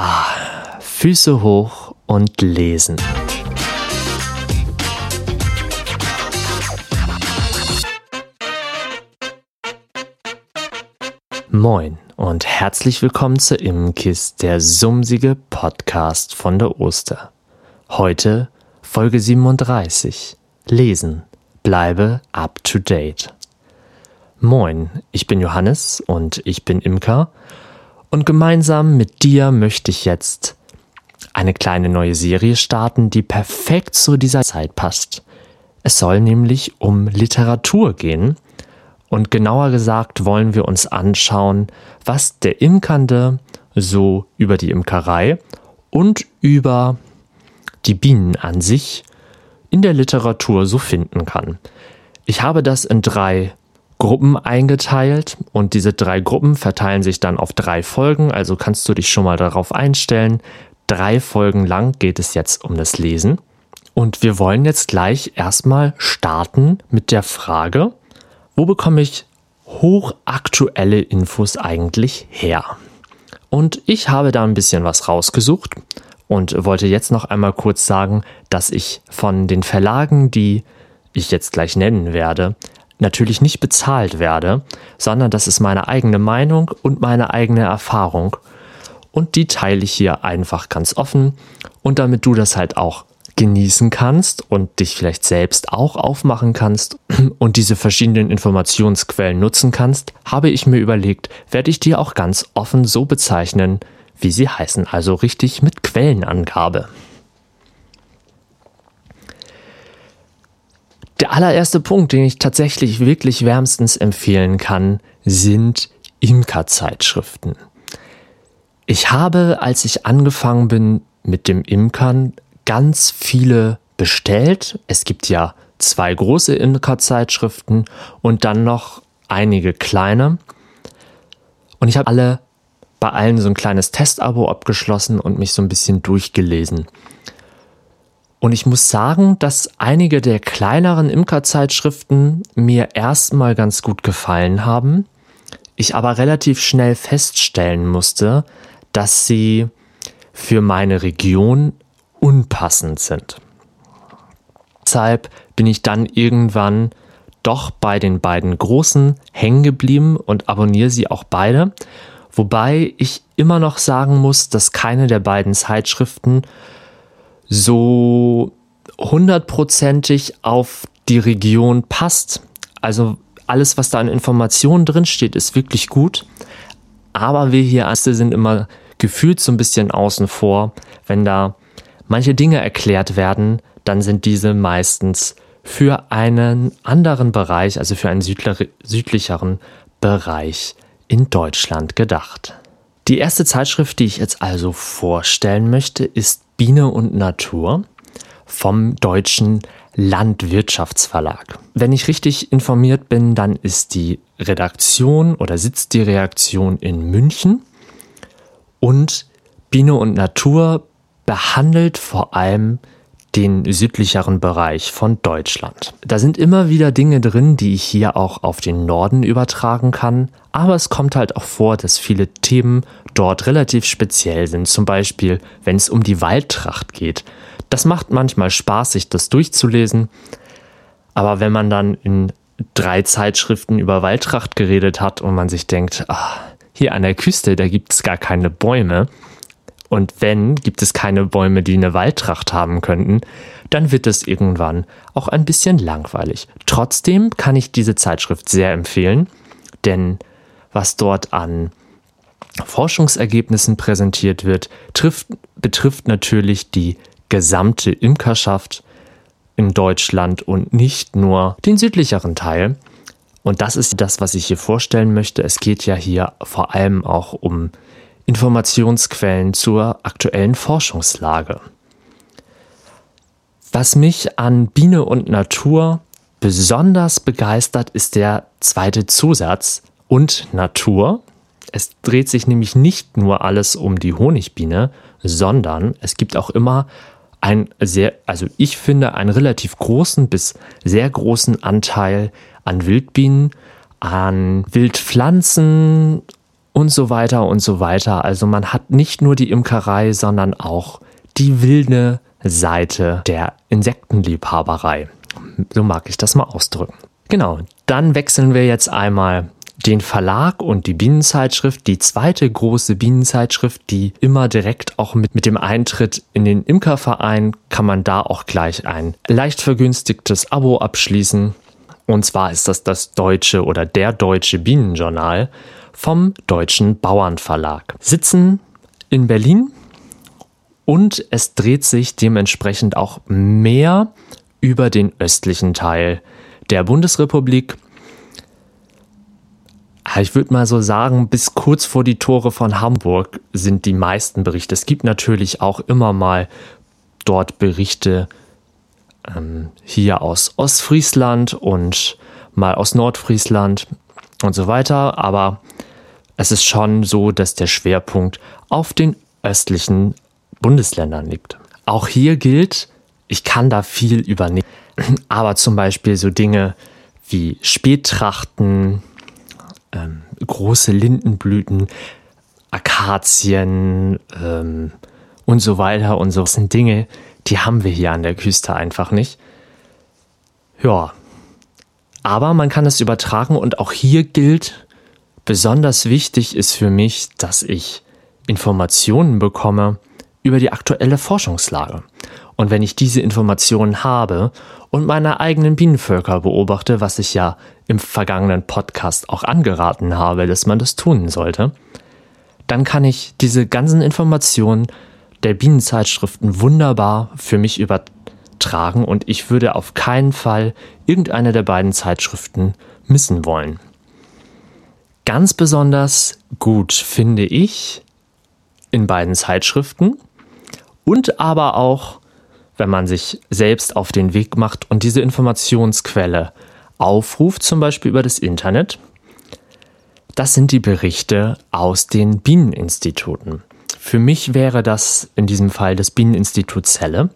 Ah, Füße hoch und lesen. Moin und herzlich willkommen zu Imkist, der sumsige Podcast von der Oster. Heute Folge 37. Lesen. Bleibe up to date. Moin, ich bin Johannes und ich bin Imker und gemeinsam mit dir möchte ich jetzt eine kleine neue Serie starten, die perfekt zu dieser Zeit passt. Es soll nämlich um Literatur gehen und genauer gesagt wollen wir uns anschauen, was der Imkernde so über die Imkerei und über die Bienen an sich in der Literatur so finden kann. Ich habe das in drei Gruppen eingeteilt und diese drei Gruppen verteilen sich dann auf drei Folgen, also kannst du dich schon mal darauf einstellen. Drei Folgen lang geht es jetzt um das Lesen und wir wollen jetzt gleich erstmal starten mit der Frage, wo bekomme ich hochaktuelle Infos eigentlich her? Und ich habe da ein bisschen was rausgesucht und wollte jetzt noch einmal kurz sagen, dass ich von den Verlagen, die ich jetzt gleich nennen werde, natürlich nicht bezahlt werde, sondern das ist meine eigene Meinung und meine eigene Erfahrung. Und die teile ich hier einfach ganz offen. Und damit du das halt auch genießen kannst und dich vielleicht selbst auch aufmachen kannst und diese verschiedenen Informationsquellen nutzen kannst, habe ich mir überlegt, werde ich dir auch ganz offen so bezeichnen, wie sie heißen, also richtig mit Quellenangabe. Der allererste Punkt, den ich tatsächlich wirklich wärmstens empfehlen kann, sind Imkerzeitschriften. Ich habe, als ich angefangen bin mit dem Imkern, ganz viele bestellt. Es gibt ja zwei große Imkerzeitschriften und dann noch einige kleine. Und ich habe alle bei allen so ein kleines Testabo abgeschlossen und mich so ein bisschen durchgelesen. Und ich muss sagen, dass einige der kleineren Imkerzeitschriften mir erstmal ganz gut gefallen haben, ich aber relativ schnell feststellen musste, dass sie für meine Region unpassend sind. Deshalb bin ich dann irgendwann doch bei den beiden großen hängen geblieben und abonniere sie auch beide, wobei ich immer noch sagen muss, dass keine der beiden Zeitschriften so hundertprozentig auf die Region passt. Also alles, was da an Informationen drin steht, ist wirklich gut. Aber wir hier Ärzte sind immer gefühlt so ein bisschen außen vor. Wenn da manche Dinge erklärt werden, dann sind diese meistens für einen anderen Bereich, also für einen südlicheren Bereich in Deutschland gedacht. Die erste Zeitschrift, die ich jetzt also vorstellen möchte, ist Biene und Natur vom deutschen Landwirtschaftsverlag. Wenn ich richtig informiert bin, dann ist die Redaktion oder sitzt die Reaktion in München und Biene und Natur behandelt vor allem den südlicheren Bereich von Deutschland. Da sind immer wieder Dinge drin, die ich hier auch auf den Norden übertragen kann, aber es kommt halt auch vor, dass viele Themen dort relativ speziell sind. Zum Beispiel, wenn es um die Waldtracht geht. Das macht manchmal Spaß, sich das durchzulesen, aber wenn man dann in drei Zeitschriften über Waldtracht geredet hat und man sich denkt, ach, hier an der Küste, da gibt es gar keine Bäume, und wenn, gibt es keine Bäume, die eine Waldtracht haben könnten, dann wird es irgendwann auch ein bisschen langweilig. Trotzdem kann ich diese Zeitschrift sehr empfehlen, denn was dort an Forschungsergebnissen präsentiert wird, trifft, betrifft natürlich die gesamte Imkerschaft in Deutschland und nicht nur den südlicheren Teil. Und das ist das, was ich hier vorstellen möchte. Es geht ja hier vor allem auch um Informationsquellen zur aktuellen Forschungslage. Was mich an Biene und Natur besonders begeistert, ist der zweite Zusatz und Natur. Es dreht sich nämlich nicht nur alles um die Honigbiene, sondern es gibt auch immer ein sehr, also ich finde, einen relativ großen bis sehr großen Anteil an Wildbienen, an Wildpflanzen und so weiter und so weiter. Also man hat nicht nur die Imkerei, sondern auch die wilde Seite der Insektenliebhaberei. So mag ich das mal ausdrücken. Genau, dann wechseln wir jetzt einmal den Verlag und die Bienenzeitschrift, die zweite große Bienenzeitschrift, die immer direkt auch mit, mit dem Eintritt in den Imkerverein kann man da auch gleich ein leicht vergünstigtes Abo abschließen. Und zwar ist das das deutsche oder der deutsche Bienenjournal vom Deutschen Bauernverlag. Sitzen in Berlin und es dreht sich dementsprechend auch mehr über den östlichen Teil der Bundesrepublik. Ich würde mal so sagen, bis kurz vor die Tore von Hamburg sind die meisten Berichte. Es gibt natürlich auch immer mal dort Berichte ähm, hier aus Ostfriesland und mal aus Nordfriesland und so weiter. Aber es ist schon so, dass der Schwerpunkt auf den östlichen Bundesländern liegt. Auch hier gilt, ich kann da viel übernehmen, aber zum Beispiel so Dinge wie Spättrachten, ähm, große Lindenblüten, Akazien ähm, und so weiter und so das sind Dinge, die haben wir hier an der Küste einfach nicht. Ja, aber man kann es übertragen und auch hier gilt, Besonders wichtig ist für mich, dass ich Informationen bekomme über die aktuelle Forschungslage. Und wenn ich diese Informationen habe und meine eigenen Bienenvölker beobachte, was ich ja im vergangenen Podcast auch angeraten habe, dass man das tun sollte, dann kann ich diese ganzen Informationen der Bienenzeitschriften wunderbar für mich übertragen und ich würde auf keinen Fall irgendeine der beiden Zeitschriften missen wollen. Ganz besonders gut finde ich in beiden Zeitschriften und aber auch, wenn man sich selbst auf den Weg macht und diese Informationsquelle aufruft, zum Beispiel über das Internet, das sind die Berichte aus den Bieneninstituten. Für mich wäre das in diesem Fall das Bieneninstitut Celle.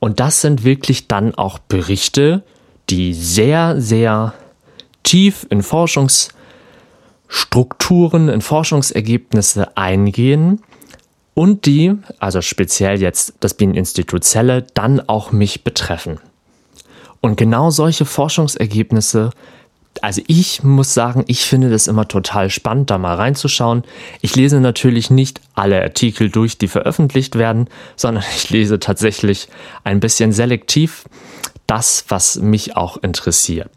Und das sind wirklich dann auch Berichte, die sehr, sehr tief in Forschungs- Strukturen in Forschungsergebnisse eingehen und die, also speziell jetzt das Bieneninstitut Zelle, dann auch mich betreffen. Und genau solche Forschungsergebnisse, also ich muss sagen, ich finde das immer total spannend, da mal reinzuschauen. Ich lese natürlich nicht alle Artikel durch, die veröffentlicht werden, sondern ich lese tatsächlich ein bisschen selektiv das, was mich auch interessiert.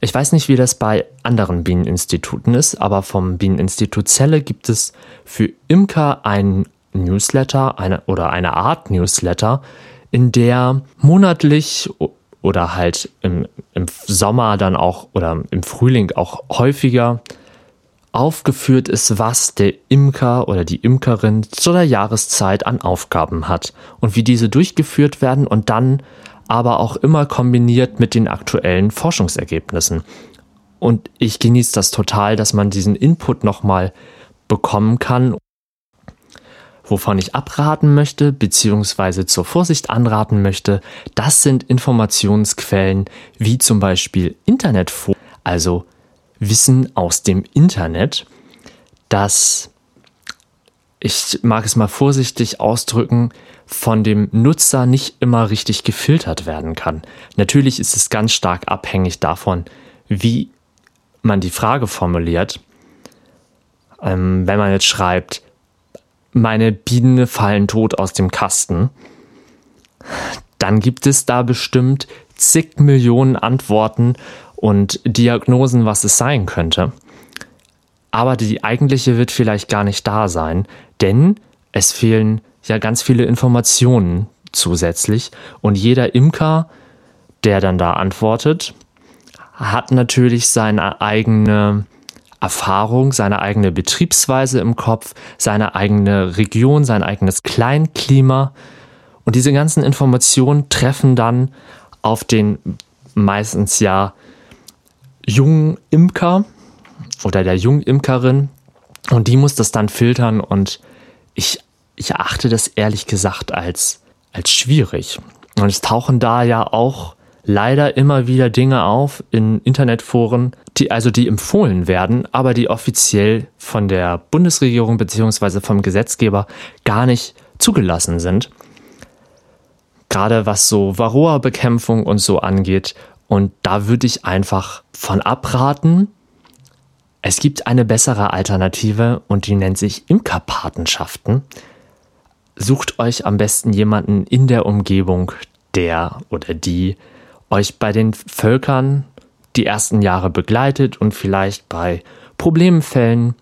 Ich weiß nicht, wie das bei anderen Bieneninstituten ist, aber vom Bieneninstitut Celle gibt es für Imker ein Newsletter eine, oder eine Art Newsletter, in der monatlich oder halt im, im Sommer dann auch oder im Frühling auch häufiger aufgeführt ist, was der Imker oder die Imkerin zu der Jahreszeit an Aufgaben hat und wie diese durchgeführt werden und dann aber auch immer kombiniert mit den aktuellen Forschungsergebnissen. Und ich genieße das total, dass man diesen Input nochmal bekommen kann. Wovon ich abraten möchte, beziehungsweise zur Vorsicht anraten möchte, das sind Informationsquellen wie zum Beispiel Internetforen, also Wissen aus dem Internet, das, ich mag es mal vorsichtig ausdrücken, von dem Nutzer nicht immer richtig gefiltert werden kann. Natürlich ist es ganz stark abhängig davon, wie man die Frage formuliert. Ähm, wenn man jetzt schreibt, meine Bienen fallen tot aus dem Kasten, dann gibt es da bestimmt zig Millionen Antworten und Diagnosen, was es sein könnte. Aber die eigentliche wird vielleicht gar nicht da sein, denn es fehlen ja ganz viele Informationen zusätzlich. Und jeder Imker, der dann da antwortet, hat natürlich seine eigene Erfahrung, seine eigene Betriebsweise im Kopf, seine eigene Region, sein eigenes Kleinklima. Und diese ganzen Informationen treffen dann auf den meistens ja jungen Imker oder der jungen Imkerin. Und die muss das dann filtern und ich ich erachte das ehrlich gesagt als, als schwierig. Und es tauchen da ja auch leider immer wieder Dinge auf in Internetforen, die also die empfohlen werden, aber die offiziell von der Bundesregierung bzw. vom Gesetzgeber gar nicht zugelassen sind. Gerade was so Varroa-Bekämpfung und so angeht. Und da würde ich einfach von abraten. Es gibt eine bessere Alternative und die nennt sich Imkerpatenschaften. Sucht euch am besten jemanden in der Umgebung, der oder die euch bei den Völkern die ersten Jahre begleitet und vielleicht bei Problemfällen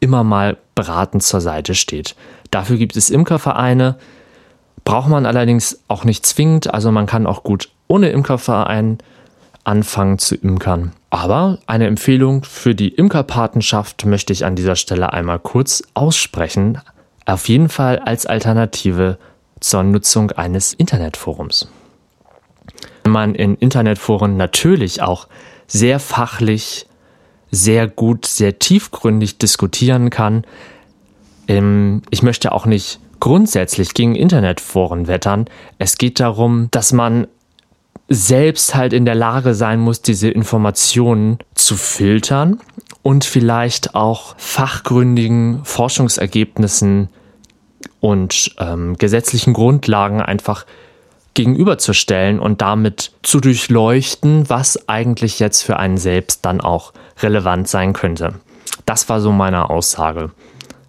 immer mal beratend zur Seite steht. Dafür gibt es Imkervereine, braucht man allerdings auch nicht zwingend, also man kann auch gut ohne Imkerverein anfangen zu imkern. Aber eine Empfehlung für die Imkerpatenschaft möchte ich an dieser Stelle einmal kurz aussprechen. Auf jeden Fall als Alternative zur Nutzung eines Internetforums. Man in Internetforen natürlich auch sehr fachlich, sehr gut, sehr tiefgründig diskutieren kann. Ähm, ich möchte auch nicht grundsätzlich gegen Internetforen wettern. Es geht darum, dass man selbst halt in der Lage sein muss, diese Informationen zu filtern und vielleicht auch fachgründigen Forschungsergebnissen und ähm, gesetzlichen Grundlagen einfach gegenüberzustellen und damit zu durchleuchten, was eigentlich jetzt für einen selbst dann auch relevant sein könnte. Das war so meine Aussage.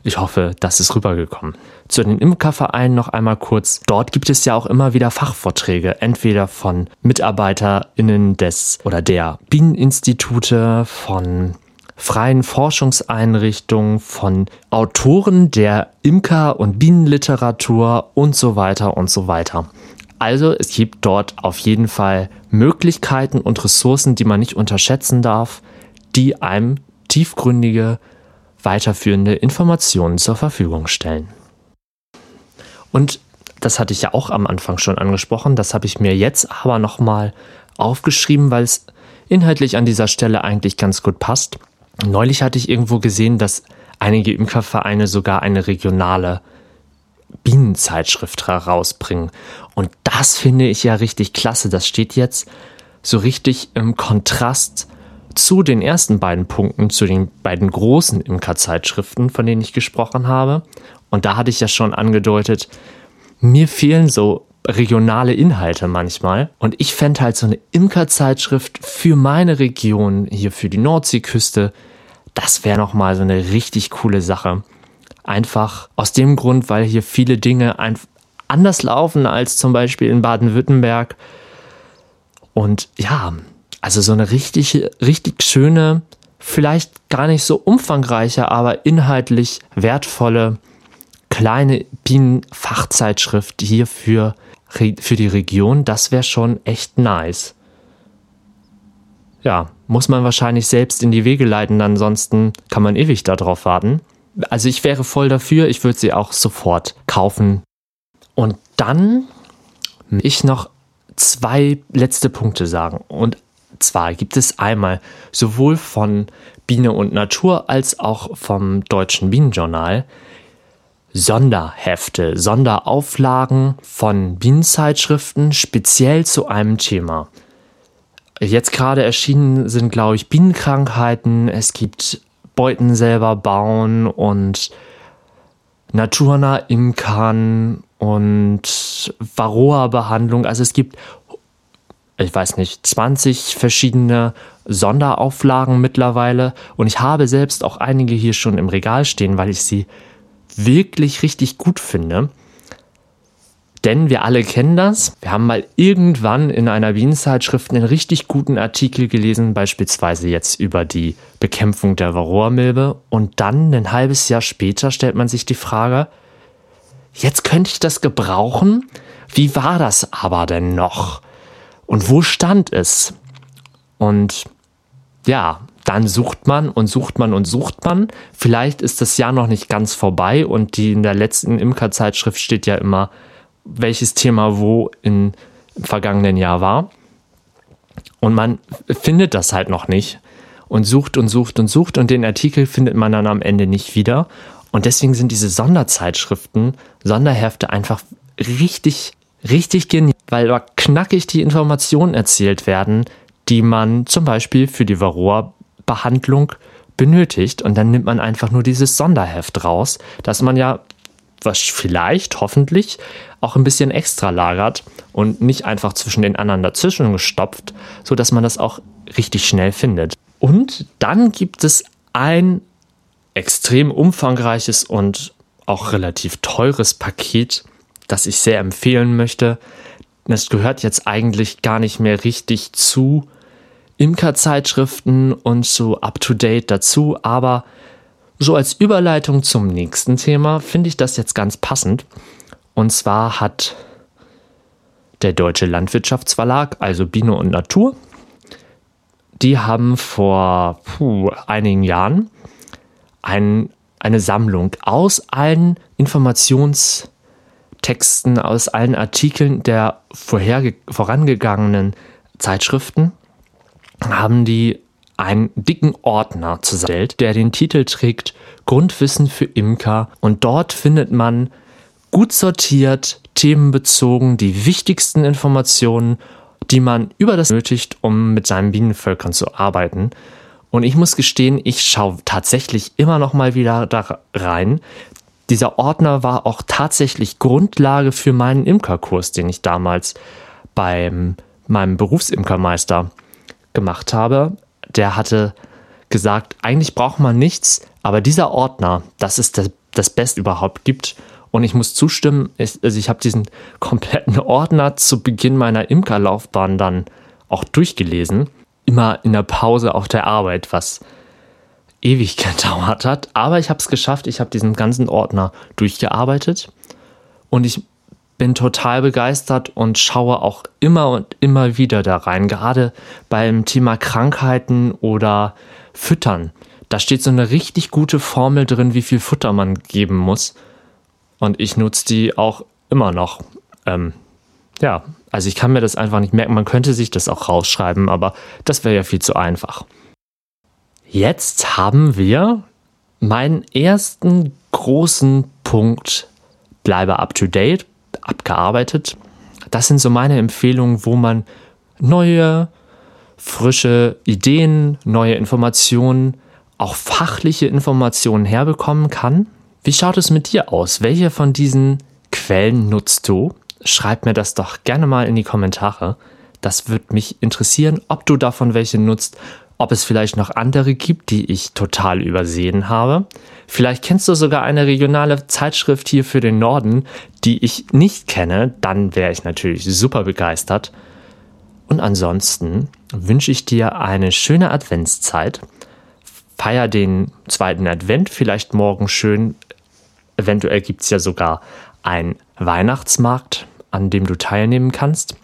Ich hoffe, das ist rübergekommen. Zu den Imkervereinen noch einmal kurz. Dort gibt es ja auch immer wieder Fachvorträge, entweder von MitarbeiterInnen des oder der Bieneninstitute, von freien Forschungseinrichtungen, von Autoren der Imker- und Bienenliteratur und so weiter und so weiter. Also es gibt dort auf jeden Fall Möglichkeiten und Ressourcen, die man nicht unterschätzen darf, die einem tiefgründige, weiterführende Informationen zur Verfügung stellen. Und das hatte ich ja auch am Anfang schon angesprochen, das habe ich mir jetzt aber nochmal aufgeschrieben, weil es inhaltlich an dieser Stelle eigentlich ganz gut passt. Neulich hatte ich irgendwo gesehen, dass einige Imkervereine sogar eine regionale Bienenzeitschrift herausbringen. Und das finde ich ja richtig klasse. Das steht jetzt so richtig im Kontrast zu den ersten beiden Punkten, zu den beiden großen Imkerzeitschriften, von denen ich gesprochen habe. Und da hatte ich ja schon angedeutet, mir fehlen so regionale Inhalte manchmal. Und ich fände halt so eine Imkerzeitschrift für meine Region, hier für die Nordseeküste, das wäre nochmal so eine richtig coole Sache. Einfach aus dem Grund, weil hier viele Dinge anders laufen als zum Beispiel in Baden-Württemberg. Und ja, also so eine richtig, richtig schöne, vielleicht gar nicht so umfangreiche, aber inhaltlich wertvolle kleine Bienenfachzeitschrift hier für, für die Region. Das wäre schon echt nice. Ja, muss man wahrscheinlich selbst in die Wege leiten, ansonsten kann man ewig darauf warten also ich wäre voll dafür, ich würde sie auch sofort kaufen. Und dann ich noch zwei letzte Punkte sagen. Und zwar gibt es einmal sowohl von Biene und Natur als auch vom Deutschen Bienenjournal Sonderhefte, Sonderauflagen von Bienenzeitschriften speziell zu einem Thema. Jetzt gerade erschienen sind, glaube ich, Bienenkrankheiten. Es gibt Beuten selber bauen und naturnah imkern und Varroa-Behandlung. Also es gibt, ich weiß nicht, 20 verschiedene Sonderauflagen mittlerweile und ich habe selbst auch einige hier schon im Regal stehen, weil ich sie wirklich richtig gut finde. Denn wir alle kennen das. Wir haben mal irgendwann in einer Bienenzeitschrift einen richtig guten Artikel gelesen, beispielsweise jetzt über die Bekämpfung der Varroa-Milbe. Und dann ein halbes Jahr später stellt man sich die Frage, jetzt könnte ich das gebrauchen? Wie war das aber denn noch? Und wo stand es? Und ja, dann sucht man und sucht man und sucht man. Vielleicht ist das Jahr noch nicht ganz vorbei und die in der letzten Imkerzeitschrift steht ja immer welches Thema wo in, im vergangenen Jahr war. Und man findet das halt noch nicht und sucht und sucht und sucht und den Artikel findet man dann am Ende nicht wieder. Und deswegen sind diese Sonderzeitschriften, Sonderhefte einfach richtig, richtig genial, weil da knackig die Informationen erzählt werden, die man zum Beispiel für die Varroa-Behandlung benötigt. Und dann nimmt man einfach nur dieses Sonderheft raus, das man ja was vielleicht, hoffentlich, auch ein bisschen extra lagert und nicht einfach zwischen den anderen dazwischen gestopft, sodass man das auch richtig schnell findet. Und dann gibt es ein extrem umfangreiches und auch relativ teures Paket, das ich sehr empfehlen möchte. Das gehört jetzt eigentlich gar nicht mehr richtig zu Imker-Zeitschriften und so up-to-date dazu, aber so als Überleitung zum nächsten Thema finde ich das jetzt ganz passend. Und zwar hat der Deutsche Landwirtschaftsverlag, also Biene und Natur, die haben vor puh, einigen Jahren ein, eine Sammlung aus allen Informationstexten, aus allen Artikeln der vorangegangenen Zeitschriften, haben die einen dicken Ordner zusammenstellt, der den Titel trägt Grundwissen für Imker und dort findet man gut sortiert, themenbezogen die wichtigsten Informationen, die man über das nötigt, um mit seinen Bienenvölkern zu arbeiten. Und ich muss gestehen, ich schaue tatsächlich immer noch mal wieder da rein. Dieser Ordner war auch tatsächlich Grundlage für meinen Imkerkurs, den ich damals beim meinem Berufsimkermeister gemacht habe der hatte gesagt, eigentlich braucht man nichts, aber dieser Ordner, das ist das, das Beste überhaupt gibt. Und ich muss zustimmen, ich, also ich habe diesen kompletten Ordner zu Beginn meiner Imkerlaufbahn dann auch durchgelesen. Immer in der Pause auf der Arbeit, was ewig gedauert hat. Aber ich habe es geschafft. Ich habe diesen ganzen Ordner durchgearbeitet. Und ich bin total begeistert und schaue auch immer und immer wieder da rein, gerade beim Thema Krankheiten oder Füttern. Da steht so eine richtig gute Formel drin, wie viel Futter man geben muss. Und ich nutze die auch immer noch. Ähm, ja, also ich kann mir das einfach nicht merken. Man könnte sich das auch rausschreiben, aber das wäre ja viel zu einfach. Jetzt haben wir meinen ersten großen Punkt, bleibe up to date, abgearbeitet. Das sind so meine Empfehlungen, wo man neue, frische Ideen, neue Informationen, auch fachliche Informationen herbekommen kann. Wie schaut es mit dir aus? Welche von diesen Quellen nutzt du? Schreib mir das doch gerne mal in die Kommentare. Das würde mich interessieren, ob du davon welche nutzt ob es vielleicht noch andere gibt, die ich total übersehen habe. Vielleicht kennst du sogar eine regionale Zeitschrift hier für den Norden, die ich nicht kenne, dann wäre ich natürlich super begeistert. Und ansonsten wünsche ich dir eine schöne Adventszeit. Feier den zweiten Advent vielleicht morgen schön. Eventuell gibt es ja sogar einen Weihnachtsmarkt, an dem du teilnehmen kannst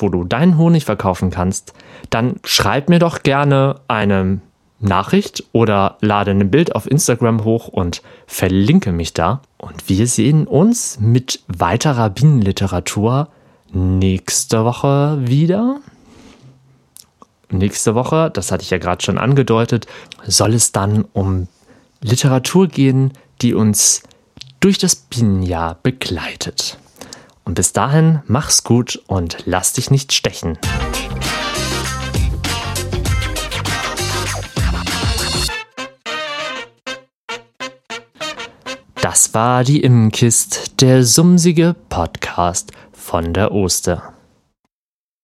wo du deinen Honig verkaufen kannst, dann schreib mir doch gerne eine Nachricht oder lade ein Bild auf Instagram hoch und verlinke mich da. Und wir sehen uns mit weiterer Bienenliteratur nächste Woche wieder. Nächste Woche, das hatte ich ja gerade schon angedeutet, soll es dann um Literatur gehen, die uns durch das Bienenjahr begleitet. Und bis dahin, mach's gut und lass dich nicht stechen. Das war die Immenkist, der sumsige Podcast von der Oster.